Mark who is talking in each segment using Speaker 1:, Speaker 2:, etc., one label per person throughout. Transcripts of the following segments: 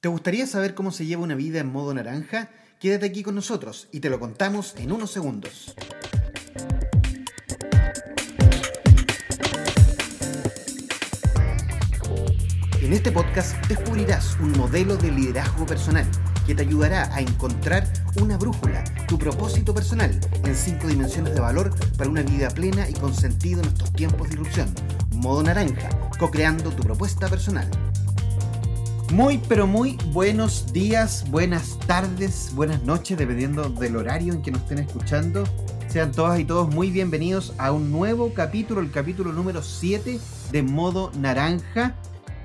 Speaker 1: ¿Te gustaría saber cómo se lleva una vida en modo naranja? Quédate aquí con nosotros y te lo contamos en unos segundos. En este podcast descubrirás un modelo de liderazgo personal que te ayudará a encontrar una brújula, tu propósito personal en cinco dimensiones de valor para una vida plena y con sentido en estos tiempos de irrupción. Modo naranja, co-creando tu propuesta personal. Muy, pero muy buenos días, buenas tardes, buenas noches, dependiendo del horario en que nos estén escuchando. Sean todas y todos muy bienvenidos a un nuevo capítulo, el capítulo número 7 de Modo Naranja.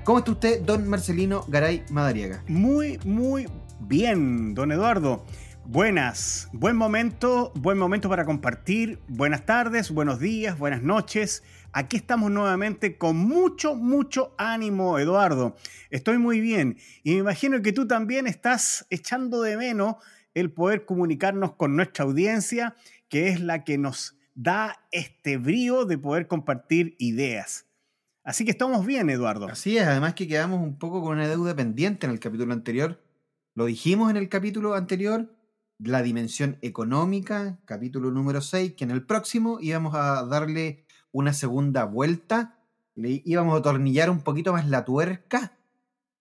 Speaker 1: ¿Cómo está usted, don Marcelino Garay Madariaga?
Speaker 2: Muy, muy bien, don Eduardo. Buenas, buen momento, buen momento para compartir. Buenas tardes, buenos días, buenas noches. Aquí estamos nuevamente con mucho, mucho ánimo, Eduardo. Estoy muy bien y me imagino que tú también estás echando de menos el poder comunicarnos con nuestra audiencia, que es la que nos da este brío de poder compartir ideas. Así que estamos bien, Eduardo.
Speaker 1: Así es, además que quedamos un poco con una deuda pendiente en el capítulo anterior. Lo dijimos en el capítulo anterior, la dimensión económica, capítulo número 6, que en el próximo íbamos a darle una segunda vuelta, le íbamos a atornillar un poquito más la tuerca,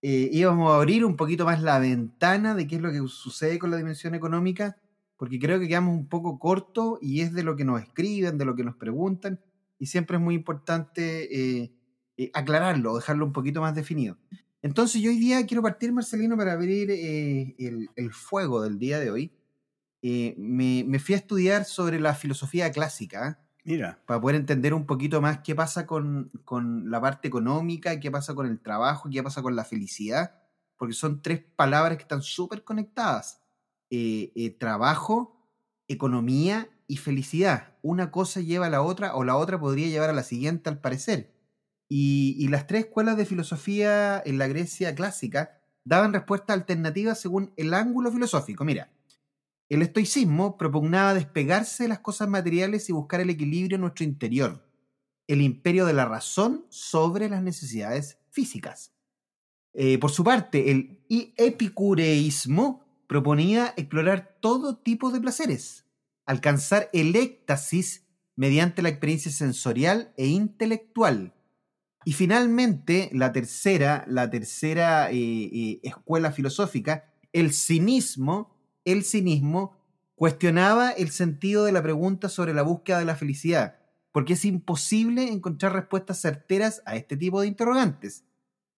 Speaker 1: eh, íbamos a abrir un poquito más la ventana de qué es lo que sucede con la dimensión económica, porque creo que quedamos un poco cortos y es de lo que nos escriben, de lo que nos preguntan, y siempre es muy importante eh, eh, aclararlo, dejarlo un poquito más definido. Entonces yo hoy día quiero partir, Marcelino, para abrir el, fuego del día de hoy. Me, fui a estudiar sobre la filosofía clásica,
Speaker 2: Mira.
Speaker 1: Para poder entender un poquito más qué pasa con, la parte económica, qué pasa con el trabajo, qué pasa con la felicidad, porque son tres palabras que están súper conectadas. Eh, eh, trabajo, economía y felicidad. Una cosa lleva a la otra o la otra podría llevar a la siguiente al parecer. Y, y las tres escuelas de filosofía en la Grecia clásica daban respuestas alternativas según el ángulo filosófico. Mira, el estoicismo propugnaba despegarse de las cosas materiales y buscar el equilibrio en nuestro interior, el imperio de la razón sobre las necesidades físicas. Eh, por su parte, el epicureísmo proponía explorar todo tipo de placeres, alcanzar el éxtasis mediante la experiencia sensorial e intelectual. Y finalmente, la tercera, la tercera eh, eh, escuela filosófica, el cinismo, el cinismo cuestionaba el sentido de la pregunta sobre la búsqueda de la felicidad, porque es imposible encontrar respuestas certeras a este tipo de interrogantes.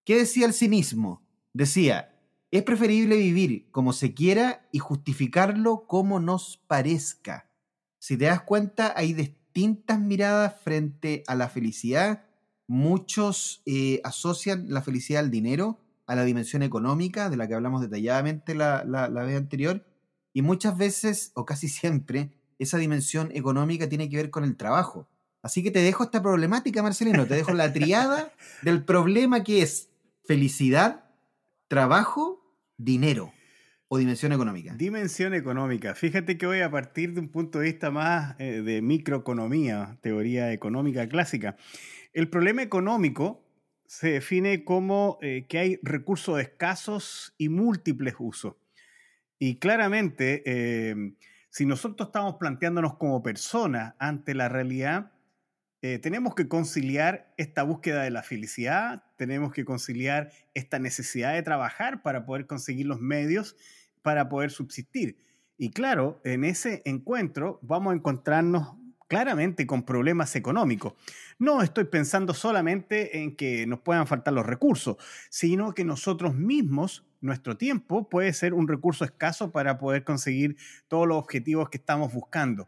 Speaker 1: ¿Qué decía el cinismo? Decía, es preferible vivir como se quiera y justificarlo como nos parezca. Si te das cuenta, hay distintas miradas frente a la felicidad. Muchos eh, asocian la felicidad al dinero, a la dimensión económica, de la que hablamos detalladamente la, la vez anterior, y muchas veces, o casi siempre, esa dimensión económica tiene que ver con el trabajo. Así que te dejo esta problemática, Marcelino, te dejo la triada del problema que es felicidad, trabajo, dinero o dimensión económica.
Speaker 2: Dimensión económica. Fíjate que hoy a partir de un punto de vista más eh, de microeconomía, teoría económica clásica, el problema económico se define como eh, que hay recursos escasos y múltiples usos. Y claramente, em, si nosotros estamos planteándonos como personas ante la realidad, eh, tenemos que conciliar esta búsqueda de la felicidad, tenemos que conciliar esta necesidad de trabajar para poder conseguir los medios para poder subsistir. Y claro, en ese encuentro vamos a encontrarnos claramente con problemas económicos. No estoy pensando solamente en que nos puedan faltar los recursos, sino que nosotros mismos nuestro tiempo puede ser un recurso escaso para poder conseguir todos los objetivos que estamos buscando.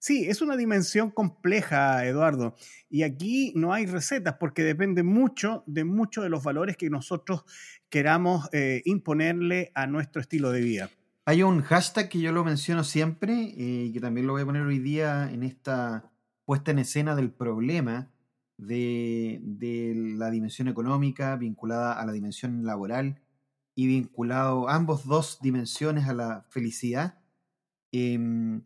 Speaker 2: Sí, es una dimensión compleja, Eduardo, y aquí no hay recetas porque depende mucho de muchos de los valores que nosotros queramos eh, imponerle a nuestro estilo de vida.
Speaker 1: Hay un hashtag que yo lo menciono siempre eh, y que también lo voy a poner hoy día en esta puesta en escena del problema de, de la dimensión económica vinculada a la dimensión laboral y vinculado ambos dos dimensiones a la felicidad. Em,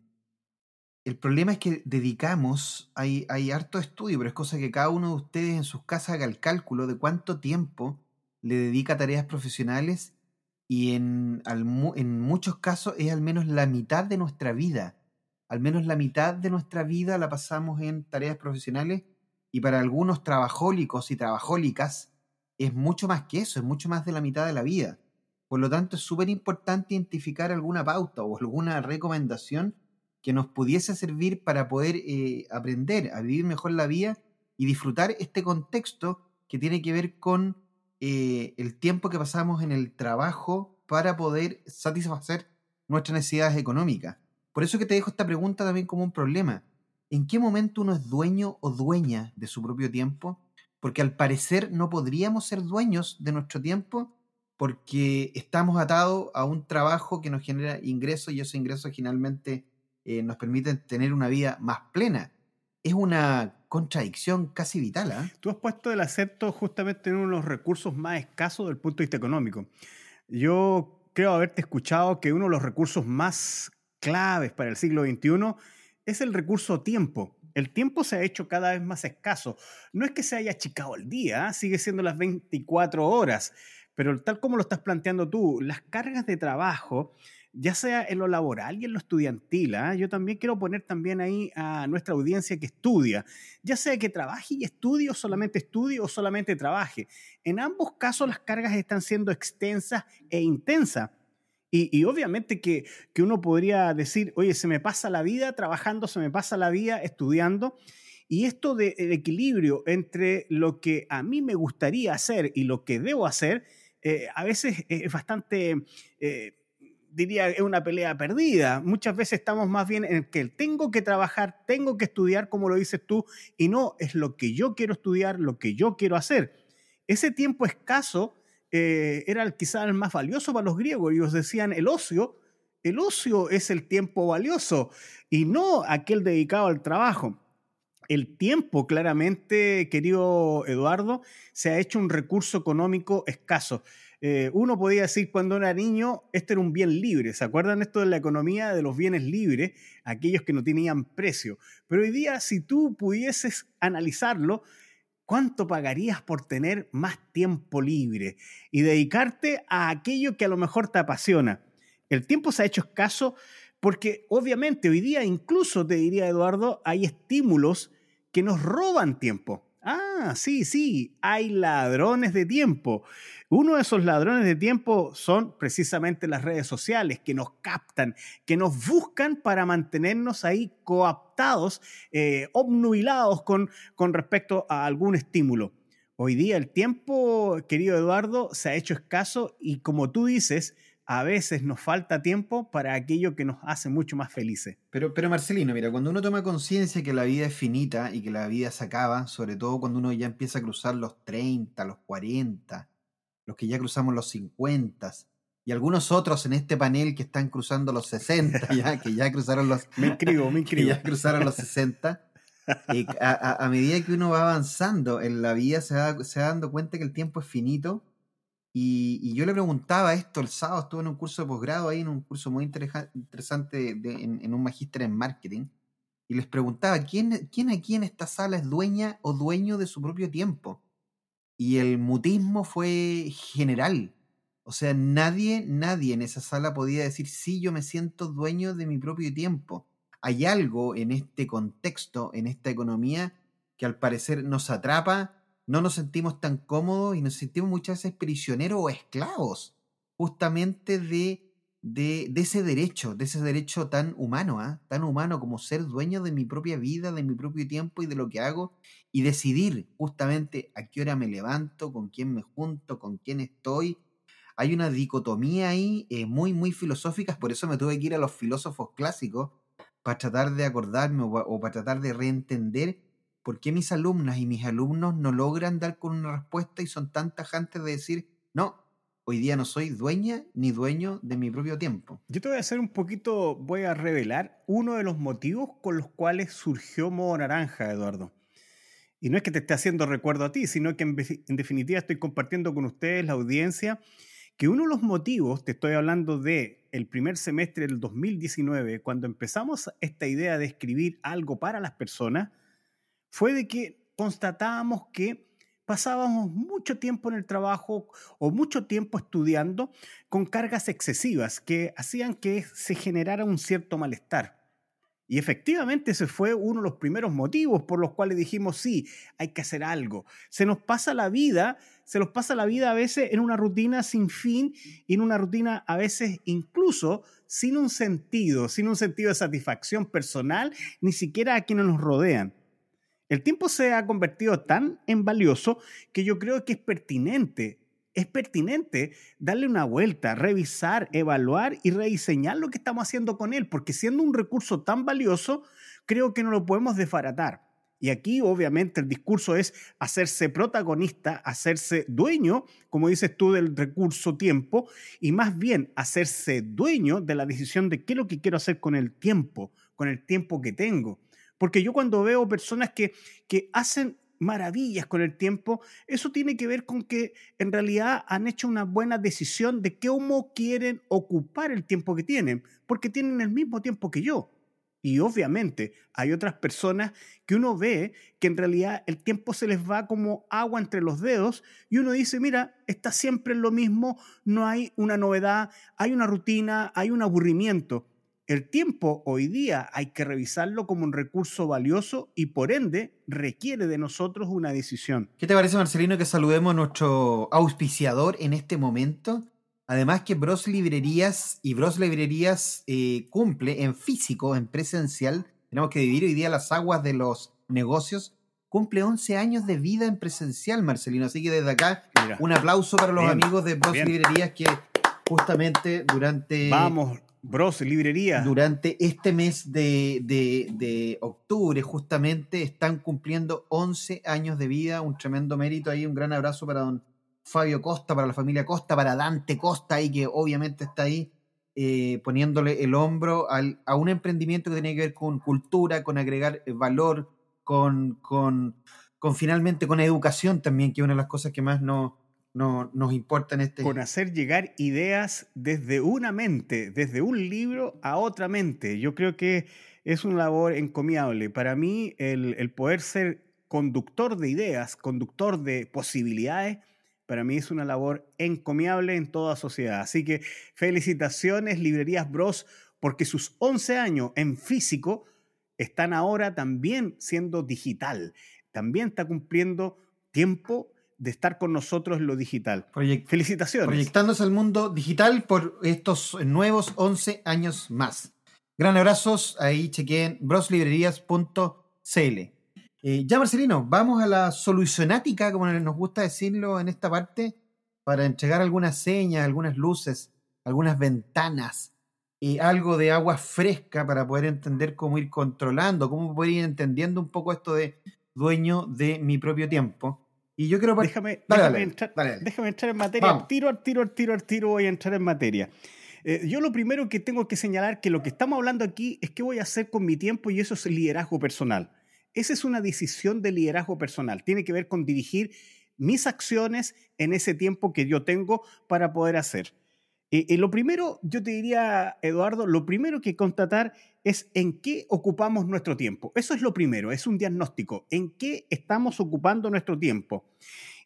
Speaker 1: el problema es que dedicamos, hay, hay harto estudio, pero es cosa que cada uno de ustedes en sus casas haga el cálculo de cuánto tiempo le dedica a tareas profesionales y en, en muchos casos es al menos la mitad de nuestra vida. Al menos la mitad de nuestra vida la pasamos en tareas profesionales y para algunos trabajólicos y trabajólicas es mucho más que eso, es mucho más de la mitad de la vida. Por lo tanto, es súper importante identificar alguna pauta o alguna recomendación que nos pudiese servir para poder eh, aprender a vivir mejor la vida y disfrutar este contexto que tiene que ver con eh, el tiempo que pasamos en el trabajo para poder satisfacer nuestras necesidades económicas. Por eso que te dejo esta pregunta también como un problema. ¿En qué momento uno es dueño o dueña de su propio tiempo? Porque al parecer no podríamos ser dueños de nuestro tiempo porque estamos atados a un trabajo que nos genera ingresos y esos ingresos finalmente eh, nos permiten tener una vida más plena. Es una contradicción casi vital. ¿ah?
Speaker 2: Tú has puesto el acento justamente en uno de los recursos más escasos del punto de vista económico. Yo creo haberte escuchado que uno de los recursos más claves para el siglo XXI es el recurso tiempo. El tiempo se ha hecho cada vez más escaso. No es que se haya achicado el día, ¿ah? sigue siendo las 24 horas, pero tal como lo estás planteando tú, las cargas de trabajo, ya sea en lo laboral y en lo estudiantil, ¿ah? yo también quiero poner también ahí a nuestra audiencia que estudia, ya sea que trabaje y estudie o solamente estudie o solamente trabaje. En ambos casos las cargas están siendo extensas e intensas. Y, obviamente que, que, uno podría decir, oye, se me pasa la vida trabajando, se me pasa la vida estudiando. Y esto del equilibrio entre lo que a mí me gustaría hacer y lo que debo hacer, eh, a veces es bastante, eh, diría, es una pelea perdida. Muchas veces estamos más bien en que tengo que trabajar, tengo que estudiar, como lo dices tú, y no es lo que yo quiero estudiar, lo que yo quiero hacer. Ese tiempo escaso eh, era quizás el más valioso para los griegos. Ellos decían el ocio, el ocio es el tiempo valioso y no aquel dedicado al trabajo. El tiempo, claramente, querido Eduardo, se ha hecho un recurso económico escaso. Eh, uno podía decir cuando era niño, este era un bien libre. ¿Se acuerdan esto de la economía de los bienes libres? Aquellos que no tenían precio. Pero hoy día, si tú pudieses analizarlo, ¿Cuánto pagarías por tener más tiempo libre y dedicarte a aquello que a lo mejor te apasiona? El tiempo se ha hecho escaso porque obviamente hoy día incluso, te diría Eduardo, hay estímulos que nos roban tiempo. Ah, sí, sí, hay ladrones de tiempo. Uno de esos ladrones de tiempo son precisamente las redes sociales que nos captan, que nos buscan para mantenernos ahí coaptados, eh, obnubilados con, con respecto a algún estímulo. Hoy día el tiempo, querido Eduardo, se ha hecho escaso y como tú dices, a veces nos falta tiempo para aquello que nos hace mucho más felices.
Speaker 1: Pero, pero Marcelino, mira, cuando uno toma conciencia que la vida es finita y que la vida se acaba, sobre todo cuando uno ya empieza a cruzar los 30, los 40, los que ya cruzamos los 50, y algunos otros en este panel que están cruzando los 60, ya, que ya cruzaron los...
Speaker 2: me inscribo, me inscribo.
Speaker 1: ya cruzaron los 60. Eh, a, medida que uno va avanzando en la vida se se va dando cuenta que el tiempo es finito y, yo le preguntaba esto el sábado, estuve en un curso de posgrado ahí, en un curso muy interesante en, un magíster en marketing, y les preguntaba, ¿quién, ¿quién aquí en esta sala es dueña o dueño de su propio tiempo? Y el mutismo fue general. O sea, nadie, nadie en esa sala podía decir, sí, yo me siento dueño de mi propio tiempo. Hay algo en este contexto, en esta economía, que al parecer nos atrapa no nos sentimos tan cómodos y nos sentimos muchas veces prisioneros o esclavos justamente de, de, ese derecho, de ese derecho tan humano, ¿ah? tan humano como ser dueño de mi propia vida, de mi propio tiempo y de lo que hago y decidir justamente a qué hora me levanto, con quién me junto, con quién estoy. Hay una dicotomía ahí eh, muy, muy filosófica, por eso me tuve que ir a los filósofos clásicos para tratar de acordarme o para tratar de reentender ¿por qué mis alumnas y mis alumnos no logran dar con una respuesta y son tan tajantes de decir, no, hoy día no soy dueña ni dueño de mi propio tiempo?
Speaker 2: Yo te voy a hacer un poquito, voy a revelar uno de los motivos con los cuales surgió Modo Naranja, Eduardo. Y no es que te esté haciendo recuerdo a ti, sino que en, en definitiva estoy compartiendo con ustedes, la audiencia, que uno de los motivos, te estoy hablando de el primer semestre del 2019, cuando empezamos esta idea de escribir algo para las personas, fue de que constatábamos que pasábamos mucho tiempo en el trabajo o mucho tiempo estudiando con cargas excesivas que hacían que se generara un cierto malestar. Y efectivamente ese fue uno de los primeros motivos por los cuales dijimos, sí, hay que hacer algo. Se nos pasa la vida, se nos pasa la vida a veces en una rutina sin fin y en una rutina a veces incluso sin un sentido, sin un sentido de satisfacción personal, ni siquiera a quienes nos rodean. El tiempo se ha convertido tan en valioso que yo creo que es pertinente es pertinente darle una vuelta, revisar, evaluar y rediseñar lo que estamos haciendo con él, porque siendo un recurso tan valioso, creo que no lo podemos desbaratar. Y aquí obviamente el discurso es hacerse protagonista, hacerse dueño, como dices tú, del recurso tiempo, y más bien hacerse dueño de la decisión de qué es lo que quiero hacer con el tiempo, con el tiempo que tengo. Porque yo cuando veo personas que, que hacen maravillas con el tiempo, eso tiene que ver con que en realidad han hecho una buena decisión de cómo quieren ocupar el tiempo que tienen, porque tienen el mismo tiempo que yo. Y obviamente hay otras personas que uno ve que en realidad el tiempo se les va como agua entre los dedos y uno dice, mira, está siempre lo mismo, no hay una novedad, hay una rutina, hay un aburrimiento. El tiempo hoy día hay que revisarlo como un recurso valioso y por ende requiere de nosotros una decisión.
Speaker 1: ¿Qué te parece, Marcelino, que saludemos a nuestro auspiciador en este momento? Además que Bros Librerías y Bros Librerías eh, cumple en físico, en presencial, tenemos que dividir hoy día las aguas de los negocios, cumple 11 años de vida en presencial, Marcelino. Así que desde acá, un aplauso para los amigos de Bros Librerías que justamente durante...
Speaker 2: Vamos, Bros, librería.
Speaker 1: Durante este mes de, octubre, justamente, están cumpliendo 11 años de vida. Un tremendo mérito ahí. Un gran abrazo para don Fabio Costa, para la familia Costa, para Dante Costa, ahí que obviamente está ahí eh, poniéndole el hombro a un emprendimiento que tiene que ver con cultura, con agregar valor, con, con, con finalmente con educación también, que es una de las cosas que más nos no, nos importa en este...
Speaker 2: Con hacer llegar ideas desde una mente, desde un libro a otra mente. Yo creo que es una labor encomiable. Para mí, el, el poder ser conductor de ideas, conductor de posibilidades, para mí es una labor encomiable en toda sociedad. Así que felicitaciones, Librerías Bros, porque sus 11 años en físico están ahora también siendo digital. También está cumpliendo tiempo de estar con nosotros en lo digital. Felicitaciones.
Speaker 1: Proyectándose al mundo digital por estos nuevos 11 años más. Gran abrazos, ahí chequeen broslibrerías.cl. Eh, ya Marcelino, vamos a la solucionática, como nos gusta decirlo en esta parte, para entregar algunas señas, algunas luces, algunas ventanas, y algo de agua fresca para poder entender cómo ir controlando, cómo poder ir entendiendo un poco esto de dueño de mi propio tiempo. Y yo quiero...
Speaker 2: Déjame, déjame, entrar, déjame, entrar, en materia. Tiro al tiro, al tiro, al tiro voy a entrar en materia. Eh, yo lo primero que tengo que señalar que lo que estamos hablando aquí es qué voy a hacer con mi tiempo y eso es liderazgo personal. Esa es una decisión de liderazgo personal. Tiene que ver con dirigir mis acciones en ese tiempo que yo tengo para poder hacer. Eh, eh, lo primero, yo te diría, Eduardo, lo primero que constatar es en qué ocupamos nuestro tiempo. Eso es lo primero, es un diagnóstico, en qué estamos ocupando nuestro tiempo.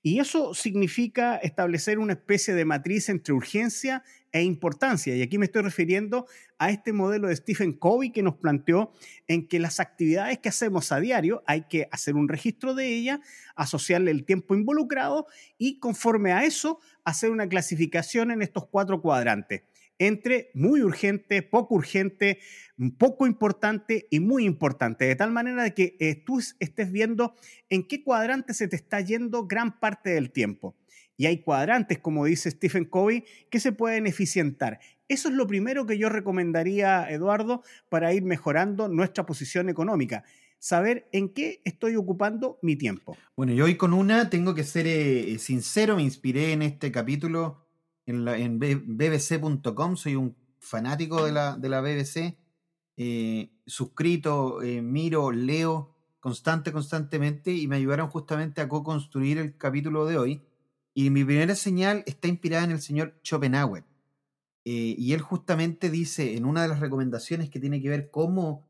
Speaker 2: Y eso significa establecer una especie de matriz entre urgencia e importancia. Y aquí me estoy refiriendo a este modelo de Stephen Covey que nos planteó en que las actividades que hacemos a diario hay que hacer un registro de ellas, asociarle el tiempo involucrado y conforme a eso hacer una clasificación en estos cuatro cuadrantes entre muy urgente, poco urgente, poco importante y muy importante, de tal manera que eh, tú estés viendo en qué cuadrante se te está yendo gran parte del tiempo. Y hay cuadrantes, como dice Stephen Covey, que se pueden eficientar. Eso es lo primero que yo recomendaría, Eduardo, para ir mejorando nuestra posición económica. Saber en qué estoy ocupando mi tiempo.
Speaker 1: Bueno, yo hoy con una tengo que ser eh, sincero, me inspiré en este capítulo en, bbc.com, soy un fanático de la, de la BBC, eh, suscrito, eh, miro, leo constante, constantemente y me ayudaron justamente a co-construir el capítulo de hoy. Y mi primera señal está inspirada en el señor Schopenhauer. Eh, y él justamente dice en una de las recomendaciones que tiene que ver cómo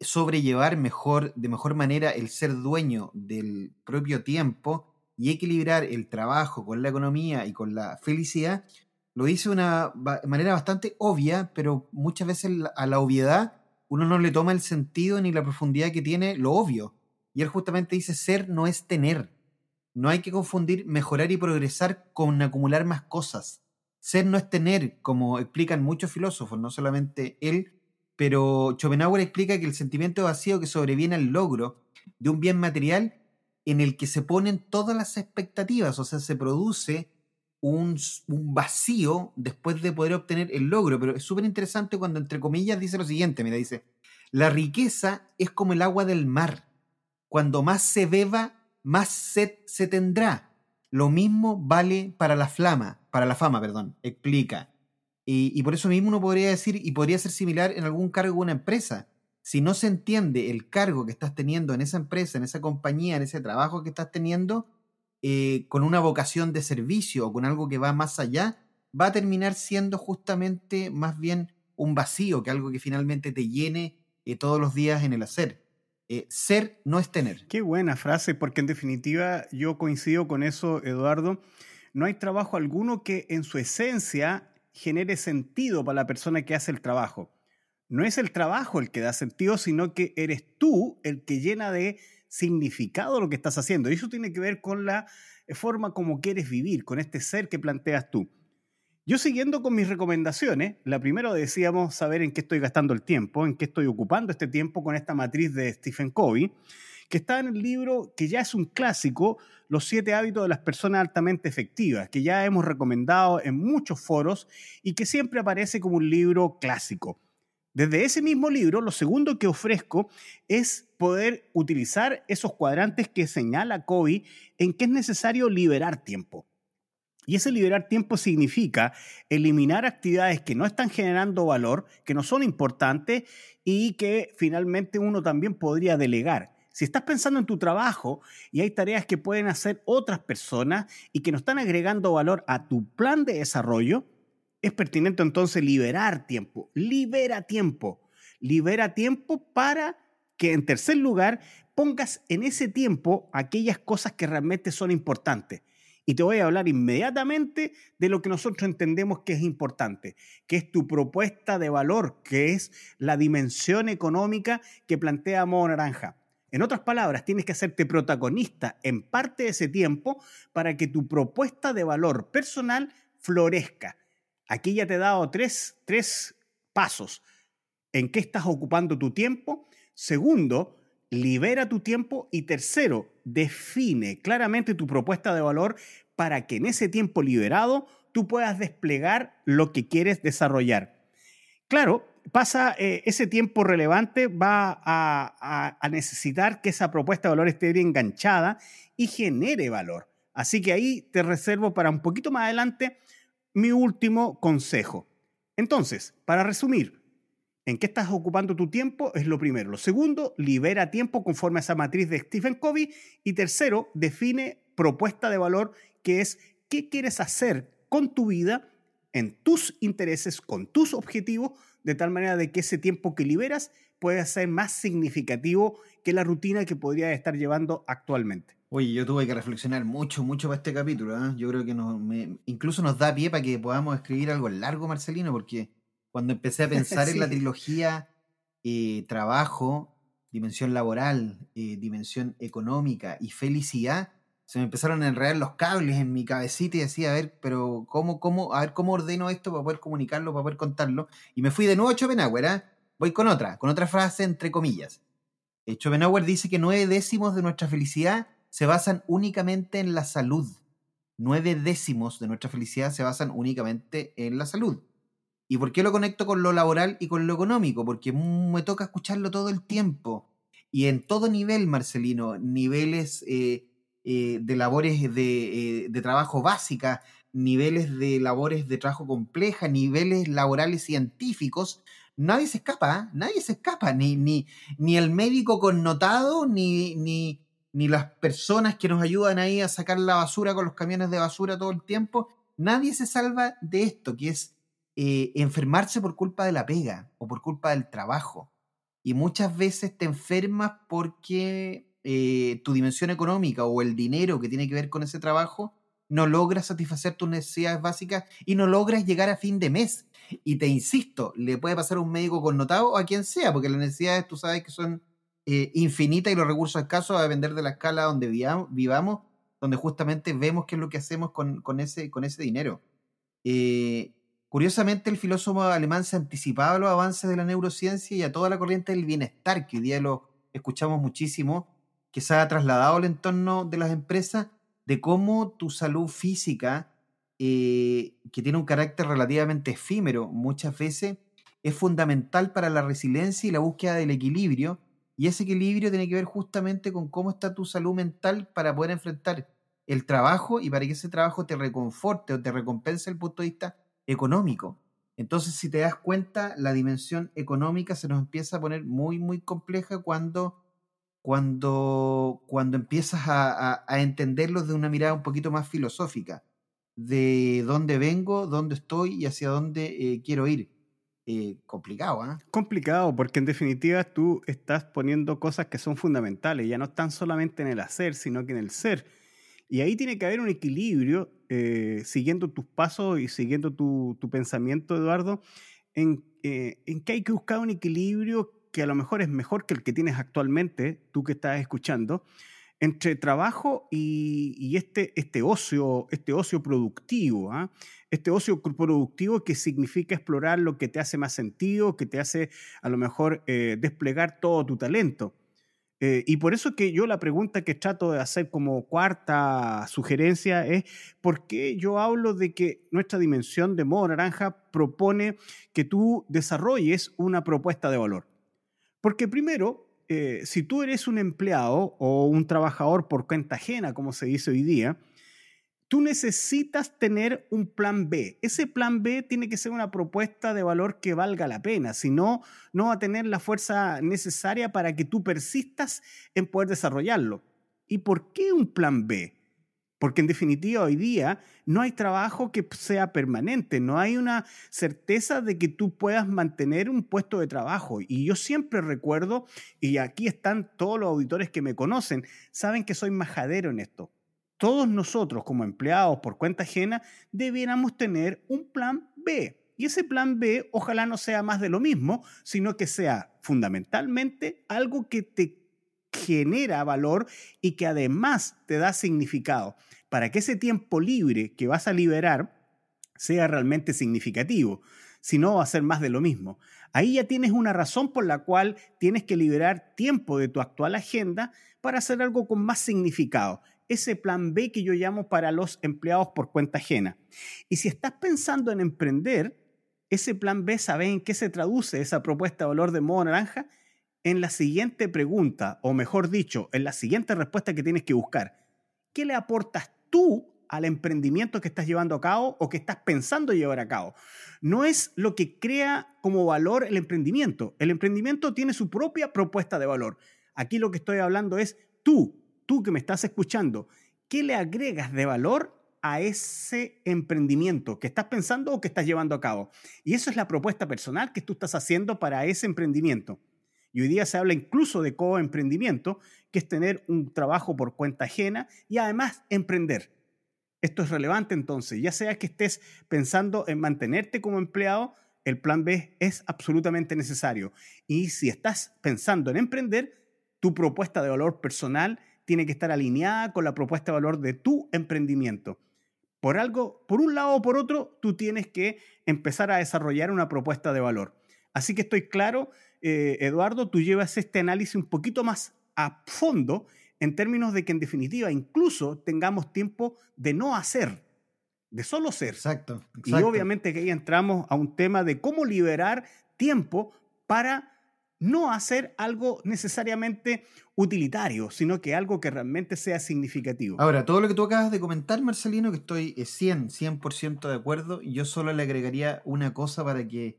Speaker 1: sobrellevar mejor, de mejor manera el ser dueño del propio tiempo, y equilibrar el trabajo con la economía y con la felicidad, lo dice de una manera bastante obvia, pero muchas veces a la obviedad uno no le toma el sentido ni la profundidad que tiene lo obvio. Y él justamente dice, ser no es tener. No hay que confundir mejorar y progresar con acumular más cosas. Ser no es tener, como explican muchos filósofos, no solamente él, pero Schopenhauer explica que el sentimiento vacío que sobreviene al logro de un bien material en el que se ponen todas las expectativas, o sea, se produce un, vacío después de poder obtener el logro. Pero es súper interesante cuando, entre comillas, dice lo siguiente, mira, dice, la riqueza es como el agua del mar. Cuando más se beba, más sed se tendrá. Lo mismo vale para la flama, para la fama, perdón, explica. Y, y por eso mismo uno podría decir, y podría ser similar en algún cargo de una empresa. Si no se entiende el cargo que estás teniendo en esa empresa, en esa compañía, en ese trabajo que estás teniendo, eh, con una vocación de servicio o con algo que va más allá, va a terminar siendo justamente más bien un vacío que algo que finalmente te llene eh, todos los días en el hacer. Eh, ser no es tener.
Speaker 2: Qué buena frase, porque en definitiva yo coincido con eso, Eduardo. No hay trabajo alguno que en su esencia genere sentido para la persona que hace el trabajo. No es el trabajo el que da sentido, sino que eres tú el que llena de significado lo que estás haciendo. Y eso tiene que ver con la eh, forma como quieres vivir, con este ser que planteas tú. Yo siguiendo con mis recomendaciones, la primera decíamos saber en qué estoy gastando el tiempo, en qué estoy ocupando este tiempo con esta matriz de Stephen Covey, que está en el libro que ya es un clásico, Los siete hábitos de las personas altamente efectivas, que ya hemos recomendado en muchos foros y que siempre aparece como un libro clásico. Desde ese mismo libro, lo segundo que ofrezco es poder utilizar esos cuadrantes que señala Kobe en que es necesario liberar tiempo. Y ese liberar tiempo significa eliminar actividades que no están generando valor, que no son importantes y que finalmente uno también podría delegar. Si estás pensando en tu trabajo y hay tareas que pueden hacer otras personas y que no están agregando valor a tu plan de desarrollo, es pertinente entonces liberar tiempo. Libera tiempo. Libera tiempo para que en tercer lugar pongas en ese tiempo aquellas cosas que realmente son importantes. Y te voy a hablar inmediatamente de lo que nosotros entendemos que es importante, que es tu propuesta de valor, que es la dimensión económica que plantea Modo Naranja. En otras palabras, tienes que hacerte protagonista en parte de ese tiempo para que tu propuesta de valor personal florezca Aquí ya te he dado tres, pasos. ¿En qué estás ocupando tu tiempo? Segundo, libera tu tiempo. Y tercero, define claramente tu propuesta de valor para que en ese tiempo liberado tú puedas desplegar lo que quieres desarrollar. Claro, pasa eh, ese tiempo relevante, va a, a, necesitar que esa propuesta de valor esté bien enganchada y genere valor. Así que ahí te reservo para un poquito más adelante mi último consejo. Entonces, para resumir, ¿en qué estás ocupando tu tiempo? Es lo primero. Lo segundo, libera tiempo conforme a esa matriz de Stephen Covey. Y tercero, define propuesta de valor, que es qué quieres hacer con tu vida, en tus intereses, con tus objetivos, de tal manera de que ese tiempo que liberas pueda ser más significativo que la rutina que podría estar llevando actualmente.
Speaker 1: Oye, yo tuve que reflexionar mucho, mucho para este capítulo. ¿eh? Yo creo que nos, incluso nos da pie para que podamos escribir algo largo, Marcelino, porque cuando empecé a pensar en la trilogía eh, trabajo, dimensión laboral, eh, dimensión económica y felicidad, se me empezaron a enredar los cables en mi cabecita y decía, a ver, pero ¿cómo, cómo, a ver cómo ordeno esto para poder comunicarlo, para poder contarlo? Y me fui de nuevo a Schopenhauer, ¿eh? Voy con otra, con otra frase entre comillas. Schopenhauer dice que nueve décimos de nuestra felicidad se basan únicamente en la salud. Nueve décimos de nuestra felicidad se basan únicamente en la salud. ¿Y por qué lo conecto con lo laboral y con lo económico? Porque me toca escucharlo todo el tiempo. Y en todo nivel, Marcelino, niveles eh, eh, de labores eh, de trabajo básica, niveles de labores de trabajo compleja, niveles laborales científicos, nadie se escapa, nadie se escapa, ni, ni, ni el médico connotado, ni, ni, ni las personas que nos ayudan ahí a sacar la basura con los camiones de basura todo el tiempo, nadie se salva de esto, que es eh, enfermarse por culpa de la pega o por culpa del trabajo. Y muchas veces te enfermas porque eh, tu dimensión económica o el dinero que tiene que ver con ese trabajo, no logras satisfacer tus necesidades básicas y no logras llegar a fin de mes. Y te insisto, le puede pasar a un médico connotado o a quien sea, porque las necesidades tú sabes que son eh, infinitas y los recursos escasos a depender de la escala donde vivamos, donde justamente vemos qué es lo que hacemos con, ese, con ese dinero. Eh, curiosamente, el filósofo alemán se anticipaba a los avances de la neurociencia y a toda la corriente del bienestar, que hoy día lo escuchamos muchísimo, que se ha trasladado al entorno de las empresas, de cómo tu salud física, eh, que tiene un carácter relativamente efímero muchas veces, es fundamental para la resiliencia y la búsqueda del equilibrio. Y ese equilibrio tiene que ver justamente con cómo está tu salud mental para poder enfrentar el trabajo y para que ese trabajo te reconforte o te recompense desde el punto de vista económico. Entonces, si te das cuenta, la dimensión económica se nos empieza a poner muy, muy compleja cuando cuando, cuando empiezas a, a, entenderlos de una mirada un poquito más filosófica, de dónde vengo, dónde estoy y hacia dónde eh, quiero ir. Eh, complicado, ¿ah?
Speaker 2: Complicado, porque en definitiva tú estás poniendo cosas que son fundamentales, ya no están solamente en el hacer, sino que en el ser. Y ahí tiene que haber un equilibrio, eh, siguiendo tus pasos y siguiendo tu, tu pensamiento, Eduardo, en, en que hay que buscar un equilibrio que a lo mejor es mejor que el que tienes actualmente, tú que estás escuchando, entre trabajo y, este, este, ocio, este ocio productivo, ¿ah? este ocio productivo que significa explorar lo que te hace más sentido, que te hace a lo mejor eh, desplegar todo tu talento. Eh, y por eso que yo la pregunta que trato de hacer como cuarta sugerencia es, ¿por qué yo hablo de que nuestra dimensión de modo naranja propone que tú desarrolles una propuesta de valor? Porque primero, eh, si tú eres un empleado o un trabajador por cuenta ajena, como se dice hoy día, tú necesitas tener un plan B. Ese plan B tiene que ser una propuesta de valor que valga la pena, si no, no va a tener la fuerza necesaria para que tú persistas en poder desarrollarlo. ¿Y por qué un plan B? Porque en definitiva hoy día no hay trabajo que sea permanente, no hay una certeza de que tú puedas mantener un puesto de trabajo. Y yo siempre recuerdo, y aquí están todos los auditores que me conocen, saben que soy majadero en esto. Todos nosotros como empleados por cuenta ajena debiéramos tener un plan B. Y ese plan B ojalá no sea más de lo mismo, sino que sea fundamentalmente algo que te genera valor y que además te da significado para que ese tiempo libre que vas a liberar sea realmente significativo. Si no, va a ser más de lo mismo. Ahí ya tienes una razón por la cual tienes que liberar tiempo de tu actual agenda para hacer algo con más significado. Ese plan B que yo llamo para los empleados por cuenta ajena. Y si estás pensando en emprender, ese plan B, ¿sabes en qué se traduce esa propuesta de valor de modo naranja? En la siguiente pregunta, o mejor dicho, en la siguiente respuesta que tienes que buscar. ¿Qué le aportas tú al emprendimiento que estás llevando a cabo o que estás pensando llevar a cabo. No es lo que crea como valor el emprendimiento. El emprendimiento tiene su propia propuesta de valor. Aquí lo que estoy hablando es tú, tú que me estás escuchando, ¿qué le agregas de valor a ese emprendimiento que estás pensando o que estás llevando a cabo? Y eso es la propuesta personal que tú estás haciendo para ese emprendimiento. Y hoy día se habla incluso de coemprendimiento, que es tener un trabajo por cuenta ajena y además emprender. Esto es relevante entonces, ya sea que estés pensando en mantenerte como empleado, el plan B es absolutamente necesario. Y si estás pensando en emprender, tu propuesta de valor personal tiene que estar alineada con la propuesta de valor de tu emprendimiento. Por algo, por un lado o por otro, tú tienes que empezar a desarrollar una propuesta de valor. Así que estoy claro eh, Eduardo, tú llevas este análisis un poquito más a fondo en términos de que en definitiva incluso tengamos tiempo de no hacer, de solo ser.
Speaker 1: Exacto.
Speaker 2: Y obviamente que ahí entramos a un tema de cómo liberar tiempo para no hacer algo necesariamente utilitario, sino que algo que realmente sea significativo.
Speaker 1: Ahora, todo lo que tú acabas de comentar, Marcelino, que estoy 100, eh, 100% de acuerdo, yo solo le agregaría una cosa para que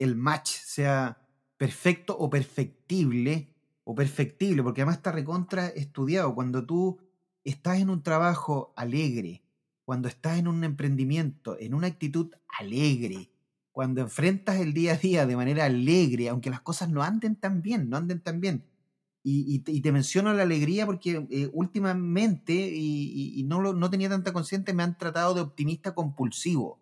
Speaker 1: el match sea perfecto o perfectible, o perfectible, porque además está recontra estudiado. Cuando tú estás en un trabajo alegre, cuando estás en un emprendimiento, en una actitud alegre, cuando enfrentas el día a día de manera alegre, aunque las cosas no anden tan bien, no anden tan bien, Y, te, menciono la alegría porque eh, últimamente, y, no, lo, no tenía tanta consciente, me han tratado de optimista compulsivo.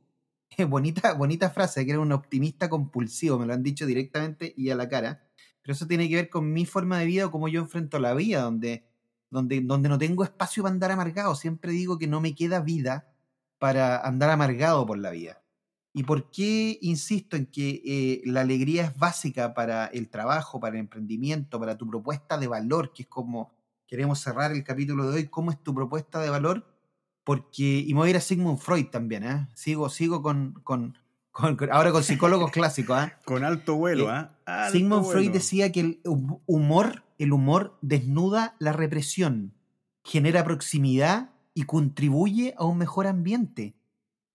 Speaker 1: bonita, bonita frase, que era un optimista compulsivo, me lo han dicho directamente y a la cara. Pero eso tiene que ver con mi forma de vida o cómo yo enfrento la vida, donde, donde, donde no tengo espacio para andar amargado. Siempre digo que no me queda vida para andar amargado por la vida. ¿Y por qué insisto en que eh, la alegría es básica para el trabajo, para el emprendimiento, para tu propuesta de valor, que es como queremos cerrar el capítulo de hoy, cómo es tu propuesta de valor? Porque, y me voy a ir a Sigmund Freud también, ¿eh? Sigo, sigo con, con, ahora con psicólogos clásicos, ¿eh?
Speaker 2: Con alto vuelo, ¿eh?
Speaker 1: Sigmund Freud decía que el humor, el humor desnuda la represión, genera proximidad y contribuye a un mejor ambiente.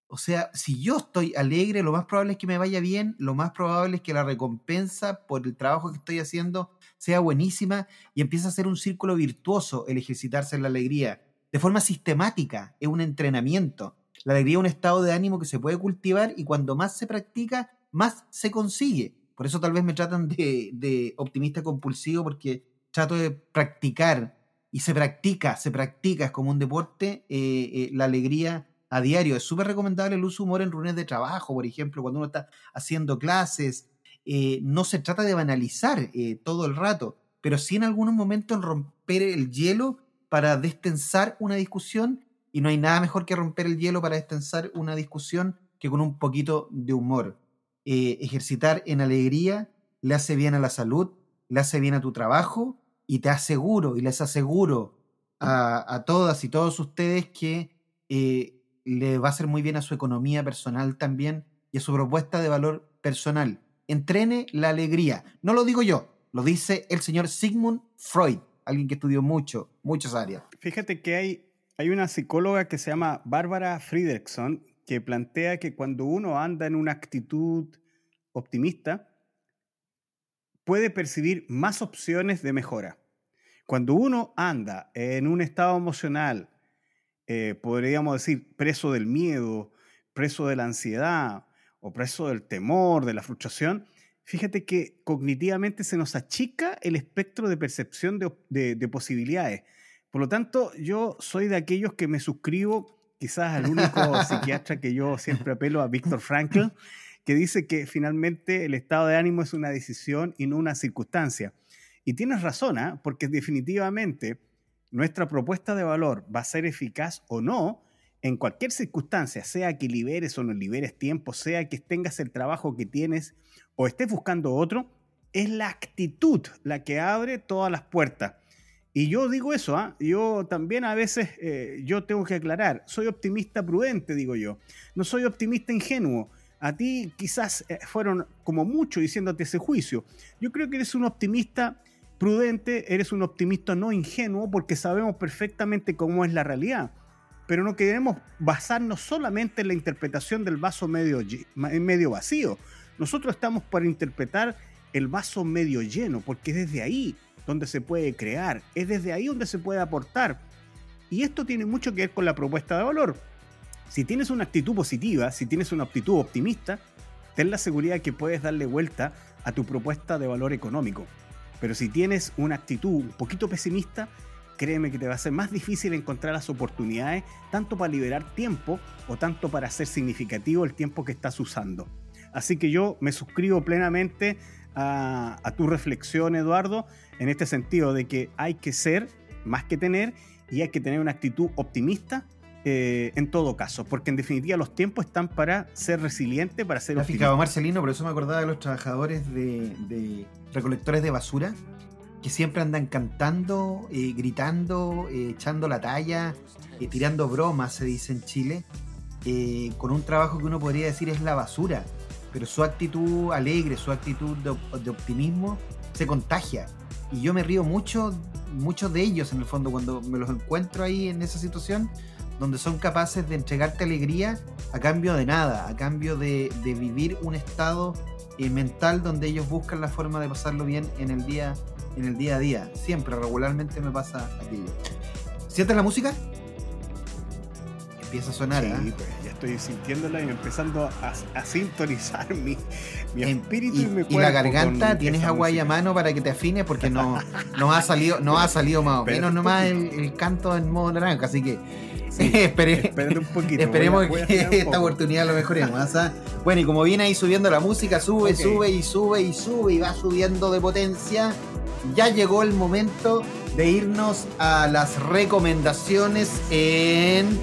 Speaker 1: O sea, si yo estoy alegre, lo más probable es que me vaya bien, lo más probable es que la recompensa por el trabajo que estoy haciendo sea buenísima y empieza a ser un círculo virtuoso el ejercitarse en la alegría. De forma sistemática, es un entrenamiento. La alegría es un estado de ánimo que se puede cultivar y cuando más se practica, más se consigue. Por eso tal vez me tratan de, optimista compulsivo porque trato de practicar y se practica, se practica, es como un deporte, eh, eh, la alegría a diario. Es súper recomendable el uso de humor en reuniones de trabajo, por ejemplo, cuando uno está haciendo clases. Eh, no se trata de banalizar todo el rato, pero sí en algunos momentos romper el hielo para destensar una discusión. Y no hay nada mejor que romper el hielo para destensar una discusión que con un poquito de humor. Eh, ejercitar en alegría le hace bien a la salud, le hace bien a tu trabajo y te aseguro y les aseguro a, todas y todos ustedes que le va a hacer muy bien a su economía personal también y a su propuesta de valor personal. Entrene la alegría. No lo digo yo, lo dice el señor Sigmund Freud, alguien que estudió mucho, muchas áreas.
Speaker 2: Fíjate que hay, hay una psicóloga que se llama Bárbara Friedrichson que plantea que cuando uno anda en una actitud optimista, puede percibir más opciones de mejora. Cuando uno anda en un estado emocional eh, podríamos decir, preso del miedo, preso de la ansiedad o preso del temor, de la frustración, fíjate que cognitivamente se nos achica el espectro de percepción de, posibilidades. Por lo tanto, yo soy de aquellos que me suscribo quizás al único psiquiatra que yo siempre apelo, a Víctor Frankl, que dice que finalmente el estado de ánimo es una decisión y no una circunstancia. Y tienes razón, ¿ah? porque definitivamente nuestra propuesta de valor va a ser eficaz o no en cualquier circunstancia, sea que liberes o no liberes tiempo, sea que tengas el trabajo que tienes o estés buscando otro, es la actitud la que abre todas las puertas. Y yo digo eso, ¿ah? yo también a veces, eh, yo tengo que aclarar, soy optimista prudente, digo yo, no soy optimista ingenuo. A ti quizás eh, fueron como mucho diciéndote ese juicio. Yo creo que eres un optimista prudente, eres un optimista no ingenuo porque sabemos perfectamente cómo es la realidad. Pero no queremos basarnos solamente en la interpretación del vaso medio, medio vacío. Nosotros estamos para interpretar el vaso medio lleno, porque es desde ahí donde se puede crear, es desde ahí donde se puede aportar. Y esto tiene mucho que ver con la propuesta de valor. Si tienes una actitud positiva, si tienes una actitud optimista, ten la seguridad que puedes darle vuelta a tu propuesta de valor económico. Pero si tienes una actitud un poquito pesimista, créeme que te va a ser más difícil encontrar las oportunidades, tanto para liberar tiempo o tanto para hacer significativo el tiempo que estás usando. Así que yo me suscribo plenamente a, tu reflexión, Eduardo, en este sentido de que hay que ser más que tener y hay que tener una actitud optimista eh, en todo caso, porque en definitiva los tiempos están para ser resiliente, para ser...
Speaker 1: fijado, Marcelino, por eso me acordaba de los trabajadores de, recolectores de basura, que siempre andan cantando, eh, gritando, eh, echando la talla, tirando bromas, se dice en Chile, con un trabajo que uno podría decir es la basura, pero su actitud alegre, su actitud de, optimismo se contagia. Y yo me río mucho, muchos de ellos en el fondo, cuando me los encuentro ahí en esa situación, donde son capaces de entregarte alegría a cambio de nada, a cambio de, vivir un estado eh, mental donde ellos buscan la forma de pasarlo bien en el día, en el día a día. Siempre, regularmente me pasa aquello. ¿Sientes la música? Empieza a sonar.
Speaker 2: Sí, ¿eh? pues ya estoy sintiéndola y empezando a, sintonizar mi, espíritu
Speaker 1: y,
Speaker 2: y, mi
Speaker 1: y la garganta, ¿tienes agua ahí a mano para que te afine? Porque no, no ha salido, no ha salido más o menos nomás el, canto en modo naranja, así que un poquito, esperemos que esta oportunidad lo mejoremos. ¿ah? Bueno, y como viene ahí subiendo la música, sube, sube y sube y sube y va subiendo de potencia, ya llegó el momento de irnos a las recomendaciones en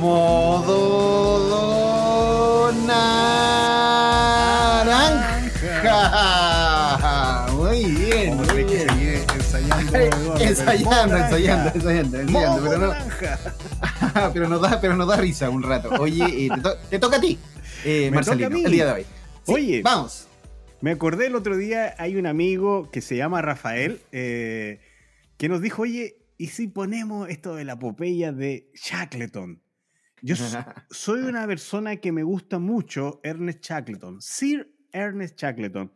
Speaker 1: modo naranja. Muy bien, muy bien. Ensayando, ensayando, ensayando, ensayando, ensayando, pero no, pero nos da, pero nos da risa un rato. Oye, eh, te, toca a ti, eh, Marcelino, el día de hoy.
Speaker 2: Oye, vamos. Me acordé el otro día, hay un amigo que se llama Rafael, eh, que nos dijo, oye, ¿y si ponemos esto de la epopeya de Shackleton? Yo soy una persona que me gusta mucho Ernest Shackleton, Sir Ernest Shackleton.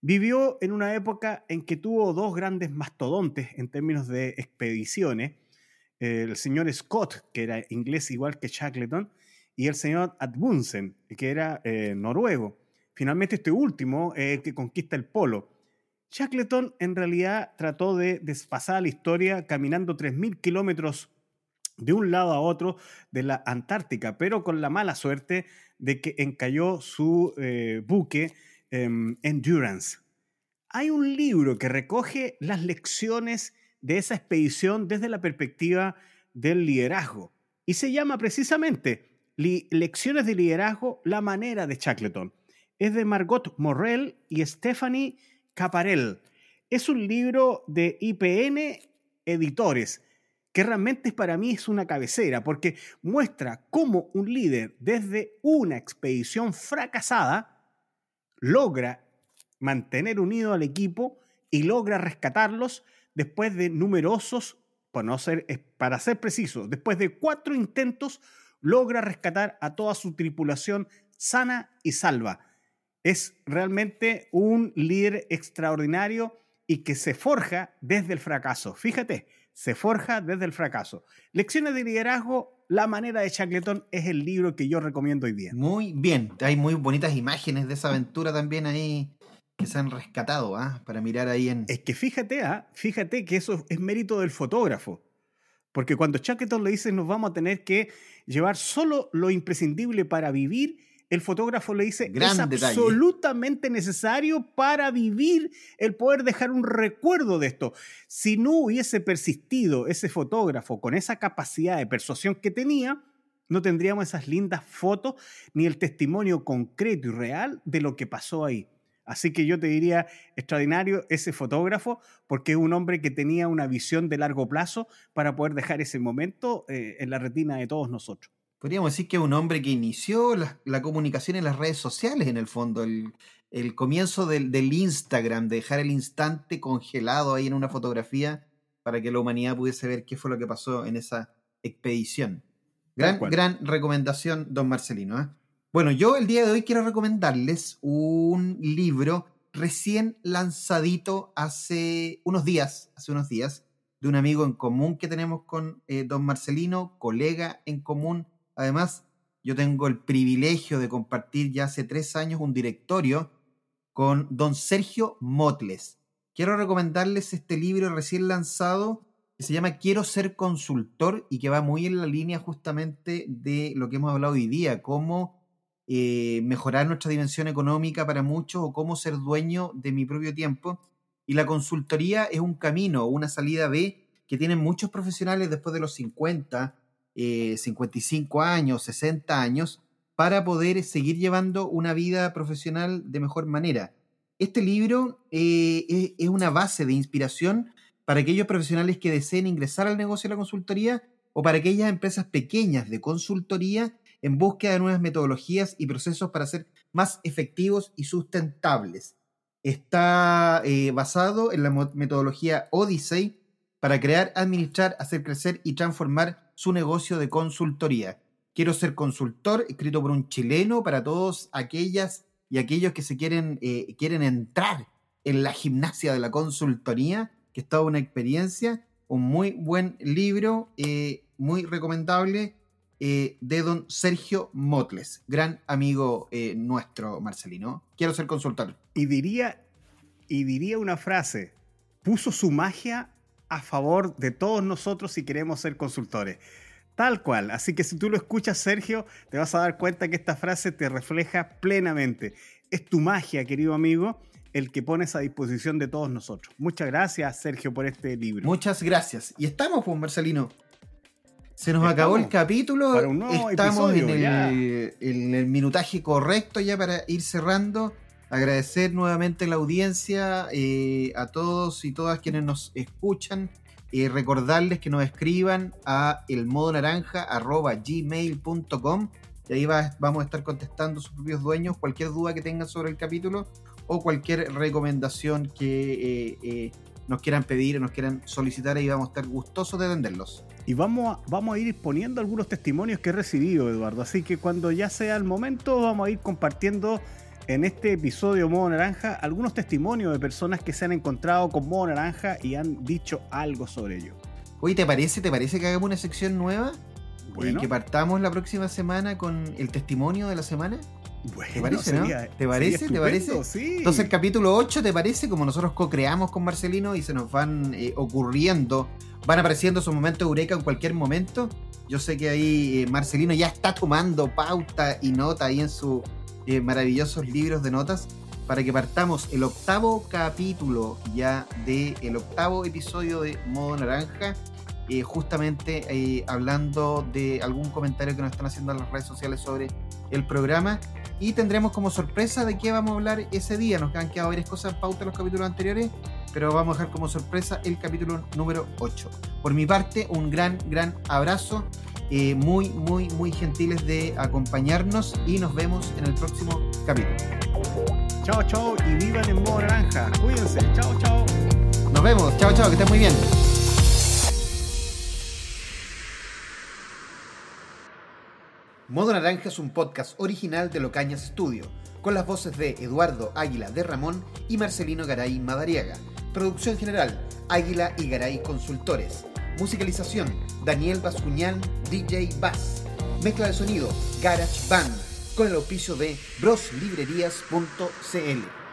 Speaker 2: Vivió en una época en que tuvo dos grandes mastodontes en términos de expediciones, el señor Scott, que era inglés igual que Shackleton, y el señor Adbunsen, que era eh, noruego. Finalmente este último es el que conquista el polo. Shackleton en realidad trató de desfasar la historia caminando 3.000 kilómetros de un lado a otro de la Antártica, pero con la mala suerte de que encalló su eh, buque em, Endurance. Hay un libro que recoge las lecciones de esa expedición desde la perspectiva del liderazgo y se llama precisamente Lecciones de liderazgo, la manera de Shackleton. Es de Margot Morrell y Stephanie Caparel. Es un libro de IPN Editores, que realmente para mí es una cabecera, porque muestra cómo un líder desde una expedición fracasada logra mantener unido al equipo y logra rescatarlos después de numerosos, no ser, para ser preciso, después de cuatro intentos, logra rescatar a toda su tripulación sana y salva es realmente un líder extraordinario y que se forja desde el fracaso. Fíjate, se forja desde el fracaso. Lecciones de liderazgo, la manera de Shackleton es el libro que yo recomiendo hoy día.
Speaker 1: Muy bien, hay muy bonitas imágenes de esa aventura también ahí que se han rescatado, ¿ah? Para mirar ahí en...
Speaker 2: Es que fíjate, ¿ah? Fíjate que eso es mérito del fotógrafo. Porque cuando Shackleton le dice nos vamos a tener que llevar solo lo imprescindible para vivir, el fotógrafo le dice, es absolutamente necesario para vivir el poder dejar un recuerdo de esto. Si no hubiese persistido ese fotógrafo con esa capacidad de persuasión que tenía, no tendríamos esas lindas fotos ni el testimonio concreto y real de lo que pasó ahí. Así que yo te diría extraordinario ese fotógrafo porque es un hombre que tenía una visión de largo plazo para poder dejar ese momento eh, en la retina de todos nosotros
Speaker 1: podríamos decir que es un hombre que inició la, comunicación en las redes sociales, en el fondo, el, comienzo del, Instagram, de dejar el instante congelado ahí en una fotografía para que la humanidad pudiese ver qué fue lo que pasó en esa expedición. Gran, gran recomendación, don Marcelino. ¿eh? Bueno, yo el día de hoy quiero recomendarles un libro recién lanzadito hace unos días, hace unos días, de un amigo en común que tenemos con eh, don Marcelino, colega en común Además, yo tengo el privilegio de compartir ya hace tres años un directorio con don Sergio Motles. Quiero recomendarles este libro recién lanzado que se llama Quiero ser consultor y que va muy en la línea justamente de lo que hemos hablado hoy día, cómo eh, mejorar nuestra dimensión económica para muchos o cómo ser dueño de mi propio tiempo. Y la consultoría es un camino, una salida B que tienen muchos profesionales después de los 50, 55 eh, años, 60 años, para poder seguir llevando una vida profesional de mejor manera. Este libro eh, es una base de inspiración para aquellos profesionales que deseen ingresar al negocio de la consultoría o para aquellas empresas pequeñas de consultoría en búsqueda de nuevas metodologías y procesos para ser más efectivos y sustentables. Está eh, basado en la metodología Odyssey para crear, administrar, hacer crecer y transformar su negocio de consultoría. Quiero ser consultor, escrito por un chileno para todos aquellas y aquellos que se quieren, eh, quieren entrar en la gimnasia de la consultoría, que es toda una experiencia, un muy buen libro, eh, muy recomendable eh, de don Sergio Motles, gran amigo nuestro, Marcelino. Quiero ser consultor.
Speaker 2: Y diría, y diría una frase, puso su magia a favor de todos nosotros si queremos ser consultores. Tal cual. Así que si tú lo escuchas, Sergio, te vas a dar cuenta que esta frase te refleja plenamente. Es tu magia, querido amigo, el que pones a disposición de todos nosotros. Muchas gracias, Sergio, por este libro.
Speaker 1: Muchas gracias. Y estamos, pues, Marcelino. Se nos acabó el capítulo. Estamos en el, en el, minutaje correcto ya para ir cerrando. Agradecer nuevamente la audiencia, eh, a todos y todas quienes nos escuchan. Eh, recordarles que nos escriban a elmodonaranja.gmail.com y ahí vamos a estar contestando sus propios dueños cualquier duda que tengan sobre el capítulo o cualquier recomendación que eh, nos quieran pedir o nos quieran solicitar y vamos a estar gustosos de atenderlos.
Speaker 2: Y vamos a, vamos a ir poniendo algunos testimonios que he recibido, Eduardo. Así que cuando ya sea el momento, vamos a ir compartiendo en este episodio Modo Naranja algunos testimonios de personas que se han encontrado con Modo Naranja y han dicho algo sobre ello.
Speaker 1: Oye, ¿te parece, ¿te parece que hagamos una sección nueva? Bueno. Y que partamos la próxima semana con el testimonio de la semana.
Speaker 2: Bueno,
Speaker 1: ¿Te parece, no? ¿Te parece? ¿Te parece?
Speaker 2: Sí.
Speaker 1: Entonces el capítulo 8, ¿te parece? Como nosotros co-creamos con Marcelino y se nos van eh, ocurriendo, van apareciendo esos momentos de eureka en cualquier momento. Yo sé que ahí eh, Marcelino ya está tomando pauta y nota ahí en sus eh, maravillosos libros de notas para que partamos el octavo capítulo ya del el octavo episodio de Modo Naranja. justamente hablando de algún comentario que nos están haciendo en las redes sociales sobre el programa y tendremos como sorpresa de qué vamos a hablar ese día. Nos han quedado varias cosas en pauta en los capítulos anteriores, pero vamos a dejar como sorpresa el capítulo número 8. Por mi parte, un gran, gran abrazo. Eh, muy, muy, muy gentiles de acompañarnos y nos vemos en el próximo capítulo.
Speaker 2: Chao, chao y vivan en modo naranja. Cuídense. Chao, chao.
Speaker 1: Nos vemos. Chao, chao. Que estén muy bien. Modo Naranja es un podcast original de Locañas Studio, con las voces de Eduardo Águila de Ramón y Marcelino Garay Madariaga. Producción general, Águila y Garay Consultores. Musicalización, Daniel Bascuñán, DJ Bass. Mezcla de sonido, Garage Band, con el auspicio de broslibrerías.cl.